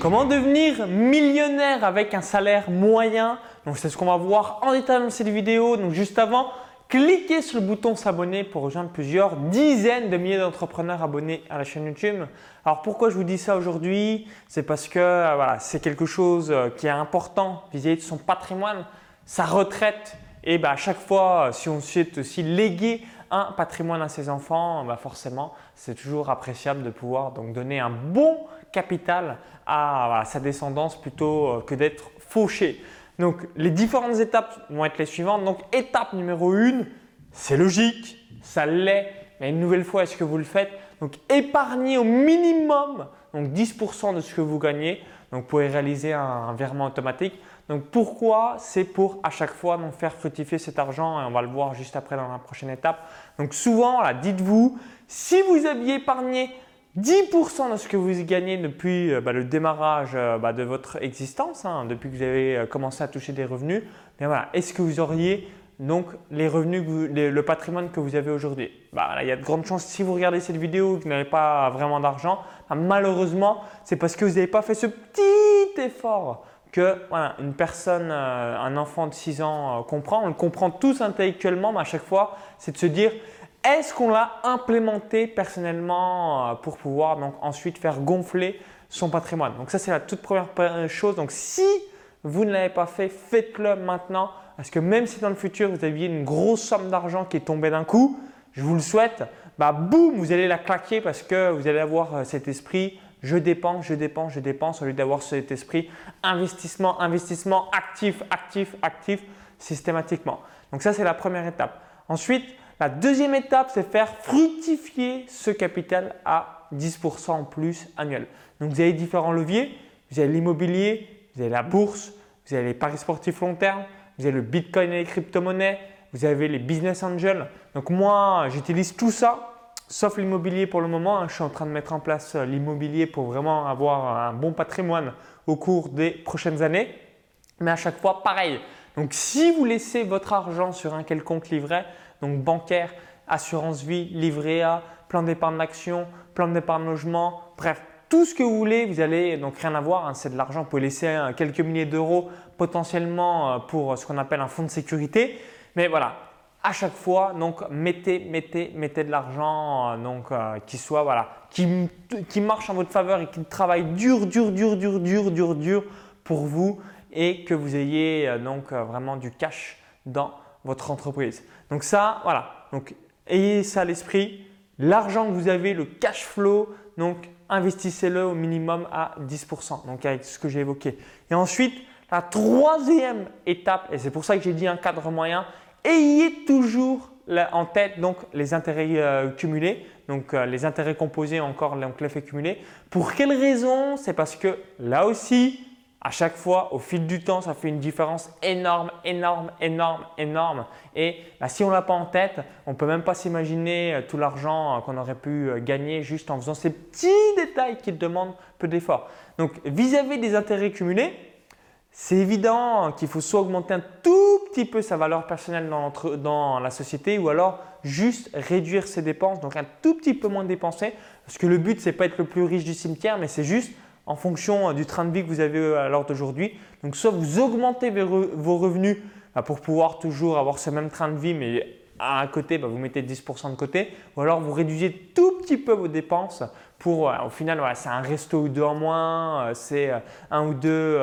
Comment devenir millionnaire avec un salaire moyen? Donc c'est ce qu'on va voir en détail dans cette vidéo. Donc juste avant, cliquez sur le bouton s'abonner pour rejoindre plusieurs dizaines de milliers d'entrepreneurs abonnés à la chaîne YouTube. Alors pourquoi je vous dis ça aujourd'hui? C'est parce que euh, voilà, c'est quelque chose euh, qui est important vis-à-vis de son patrimoine, sa retraite. Et bah, à chaque fois, euh, si on souhaite aussi léguer un patrimoine à ses enfants, bah forcément, c'est toujours appréciable de pouvoir donc donner un bon capital à, sa descendance plutôt euh, que d'être fauché. Donc, les différentes étapes vont être les suivantes. Donc, étape numéro 1, c'est logique, ça l'est, mais une nouvelle fois, est-ce que vous le faites? Donc, épargnez au minimum donc 10% de ce que vous gagnez. Donc, vous pouvez réaliser un, virement automatique. Donc, pourquoi? C'est pour à chaque fois donc, faire fructifier cet argent et on va le voir juste après dans la prochaine étape. Donc, souvent, dites-vous, si vous aviez épargné 10% de ce que vous gagnez depuis euh, bah, le démarrage euh, bah, de votre existence, hein, depuis que vous avez euh, commencé à toucher des revenus, voilà, est-ce que vous auriez donc les revenus, le patrimoine que vous avez aujourd'hui? Bah, Il y a de grandes chances, si vous regardez cette vidéo que vous n'avez pas vraiment d'argent, malheureusement, c'est parce que vous n'avez pas fait ce petit effort que voilà, une personne, un enfant de 6 ans comprend. On le comprend tous intellectuellement, mais à chaque fois, c'est de se dire est-ce qu'on l'a implémenté personnellement euh, pour pouvoir donc ensuite faire gonfler son patrimoine? Donc ça c'est la toute première chose. Donc si vous ne l'avez pas fait, faites-le maintenant parce que même si dans le futur vous aviez une grosse somme d'argent qui est tombée d'un coup, je vous le souhaite, bah boum, vous allez la claquer parce que vous allez avoir euh, cet esprit je dépense, je dépense, je dépense au lieu d'avoir cet esprit investissement, investissement, actif, actif, actif systématiquement. Donc ça c'est la première étape. Ensuite, la deuxième étape, c'est faire fructifier ce capital à 10% en plus annuel. Donc, vous avez différents leviers. Vous avez l'immobilier, vous avez la bourse, vous avez les paris sportifs long terme, vous avez le bitcoin et les crypto-monnaies, vous avez les business angels. Donc, moi, j'utilise tout ça, sauf l'immobilier pour le moment. Je suis en train de mettre en place euh, l'immobilier pour vraiment avoir un bon patrimoine au cours des prochaines années. Mais à chaque fois, pareil. Donc, si vous laissez votre argent sur un quelconque livret, donc bancaire, assurance vie, livret A, plan d'épargne d'action, plan d'épargne logement, bref, tout ce que vous voulez, vous allez donc rien avoir, hein, c'est de l'argent, vous pouvez laisser hein, quelques milliers d'euros potentiellement euh, pour ce qu'on appelle un fonds de sécurité. Mais voilà, à chaque fois, donc mettez, mettez, mettez de l'argent euh, donc euh, qui soit voilà, qui, qui marche en votre faveur et qui travaille dur, dur, dur, dur, dur, dur, dur pour vous et que vous ayez donc vraiment du cash dans votre entreprise. Donc ça, voilà. Donc ayez ça à l'esprit. L'argent que vous avez, le cash flow, donc investissez-le au minimum à 10%. Donc avec ce que j'ai évoqué. Et ensuite, la troisième étape, et c'est pour ça que j'ai dit un cadre moyen, ayez toujours en tête donc les intérêts euh, cumulés, donc euh, les intérêts composés encore donc l'effet cumulé. Pour quelle raison? C'est parce que là aussi, à chaque fois, au fil du temps, ça fait une différence énorme, énorme, énorme, énorme. Et bah, si on ne l'a pas en tête, on ne peut même pas s'imaginer euh, tout l'argent euh, qu'on aurait pu euh, gagner juste en faisant ces petits détails qui demandent peu d'efforts. Donc, vis-à-vis des intérêts cumulés, c'est évident qu'il faut soit augmenter un tout petit peu sa valeur personnelle dans, dans, la société ou alors juste réduire ses dépenses, donc un tout petit peu moins dépenser. Parce que le but, ce n'est pas être le plus riche du cimetière, mais c'est juste en fonction euh, du train de vie que vous avez euh, à l'heure d'aujourd'hui. Donc soit vous augmentez vos revenus bah, pour pouvoir toujours avoir ce même train de vie, mais à un côté, bah, vous mettez 10% de côté, ou alors vous réduisez tout petit peu vos dépenses pour, au final, c'est un resto ou deux en moins, euh, c'est un ou deux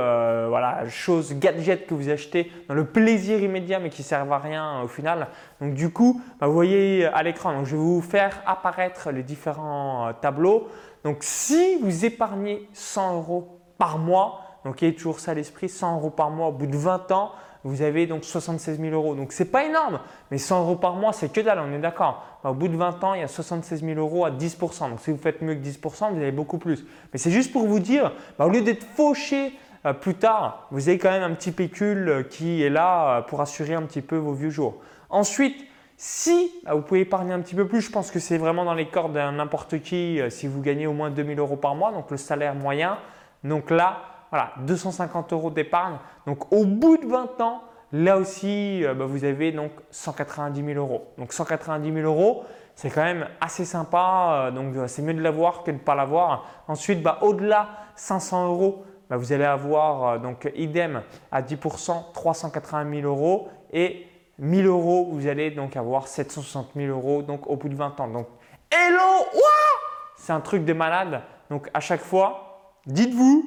voilà, choses, gadgets que vous achetez dans le plaisir immédiat mais qui ne servent à rien au final. Donc du coup, bah, vous voyez à l'écran, je vais vous faire apparaître les différents tableaux. Donc, si vous épargnez 100 euros par mois, donc ayez toujours ça à l'esprit, 100 euros par mois au bout de 20 ans, vous avez donc 76 000 euros. Donc, ce n'est pas énorme, mais 100 euros par mois, c'est que dalle, on est d'accord. Bah, au bout de 20 ans, il y a 76 000 euros à 10% Donc, si vous faites mieux que 10% vous avez beaucoup plus. Mais c'est juste pour vous dire, bah, au lieu d'être fauché euh, plus tard, vous avez quand même un petit pécule euh, qui est là euh, pour assurer un petit peu vos vieux jours. Ensuite, si ah, vous pouvez épargner un petit peu plus, je pense que c'est vraiment dans les cordes d'un n'importe qui euh, si vous gagnez au moins 2000 euros par mois, donc le salaire moyen. Donc là, voilà, 250 euros d'épargne. Donc au bout de 20 ans, là aussi, euh, bah, vous avez donc 190 000 euros. Donc 190 000 euros, c'est quand même assez sympa. Donc c'est mieux de l'avoir que de ne pas l'avoir. Ensuite, bah, au-delà 500 euros, bah, vous allez avoir donc idem à 10%, 380 000 euros et 1000 euros, vous allez donc avoir 760 000 euros donc au bout de 20 ans. Donc, hello, c'est un truc de malade. Donc, à chaque fois, dites-vous,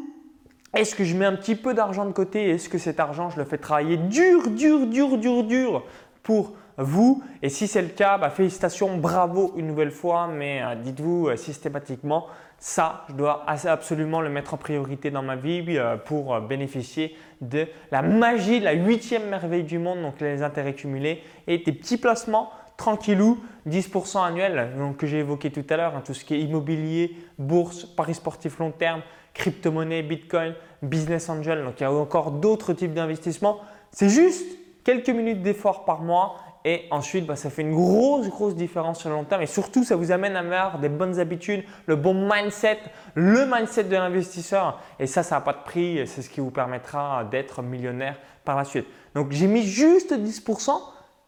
est-ce que je mets un petit peu d'argent de côté Est-ce que cet argent, je le fais travailler dur, dur, dur, dur, dur pour vous? Et si c'est le cas, bah, félicitations, bravo une nouvelle fois, mais euh, dites-vous euh, systématiquement, ça, je dois absolument le mettre en priorité dans ma vie euh, pour bénéficier de la magie, de la huitième merveille du monde, donc les intérêts cumulés et des petits placements tranquillou, 10% annuel que j'ai évoqué tout à l'heure, hein, tout ce qui est immobilier, bourse, paris sportif long terme, crypto-monnaie, bitcoin, business angel. Donc il y a encore d'autres types d'investissements. C'est juste quelques minutes d'effort par mois et ensuite, bah, ça fait une grosse, grosse différence sur le long terme. Et surtout, ça vous amène à avoir des bonnes habitudes, le bon mindset, le mindset de l'investisseur. Et ça, ça n'a pas de prix. C'est ce qui vous permettra d'être millionnaire par la suite. Donc, j'ai mis juste 10%.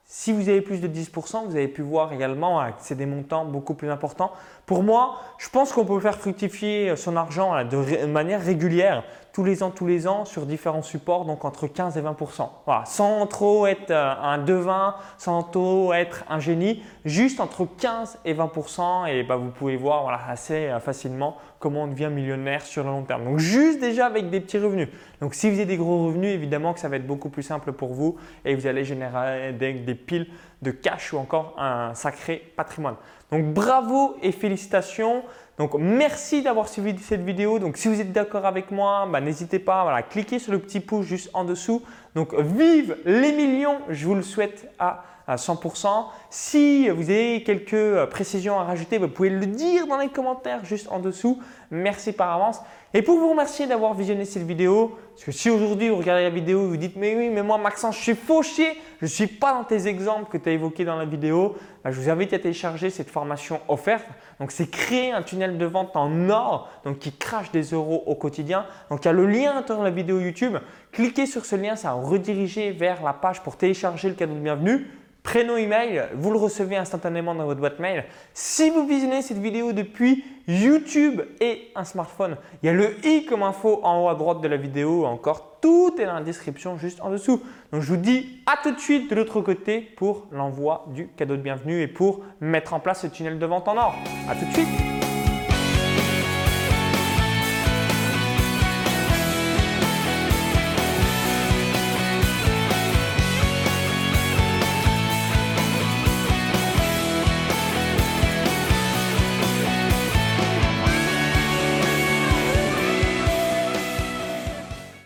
Si vous avez plus de 10%, vous avez pu voir également que c'est des montants beaucoup plus importants. Pour moi, je pense qu'on peut faire fructifier son argent de manière régulière, tous les ans, tous les ans, sur différents supports, donc entre 15 et 20%. Voilà, sans trop être euh, un devin, sans trop être un génie, juste entre 15 et 20%. Et bah, vous pouvez voir voilà, assez euh, facilement comment on devient millionnaire sur le long terme. Donc juste déjà avec des petits revenus. Donc si vous avez des gros revenus, évidemment que ça va être beaucoup plus simple pour vous et vous allez générer des, piles de cash ou encore un sacré patrimoine. Donc bravo et félicitations. Donc merci d'avoir suivi cette vidéo. Donc si vous êtes d'accord avec moi, bah, n'hésitez pas à cliquer sur le petit pouce juste en dessous. Donc vive les millions, je vous le souhaite à à 100%. Si vous avez quelques euh, précisions à rajouter, vous pouvez le dire dans les commentaires juste en dessous. Merci par avance. Et pour vous remercier d'avoir visionné cette vidéo, parce que si aujourd'hui vous regardez la vidéo et vous dites mais oui, mais moi Maxence, je suis fauché, je ne suis pas dans tes exemples que tu as évoqués dans la vidéo, je vous invite à télécharger cette formation offerte. Donc c'est créer un tunnel de vente en or, donc qui crache des euros au quotidien. Donc il y a le lien dans la vidéo YouTube. Cliquez sur ce lien, ça va rediriger vers la page pour télécharger le cadeau de bienvenue prénom email, vous le recevez instantanément dans votre boîte mail. Si vous visionnez cette vidéo depuis YouTube et un smartphone, il y a le i comme info en haut à droite de la vidéo. Encore, tout est dans la description juste en dessous. Donc, je vous dis à tout de suite de l'autre côté pour l'envoi du cadeau de bienvenue et pour mettre en place ce tunnel de vente en or. À tout de suite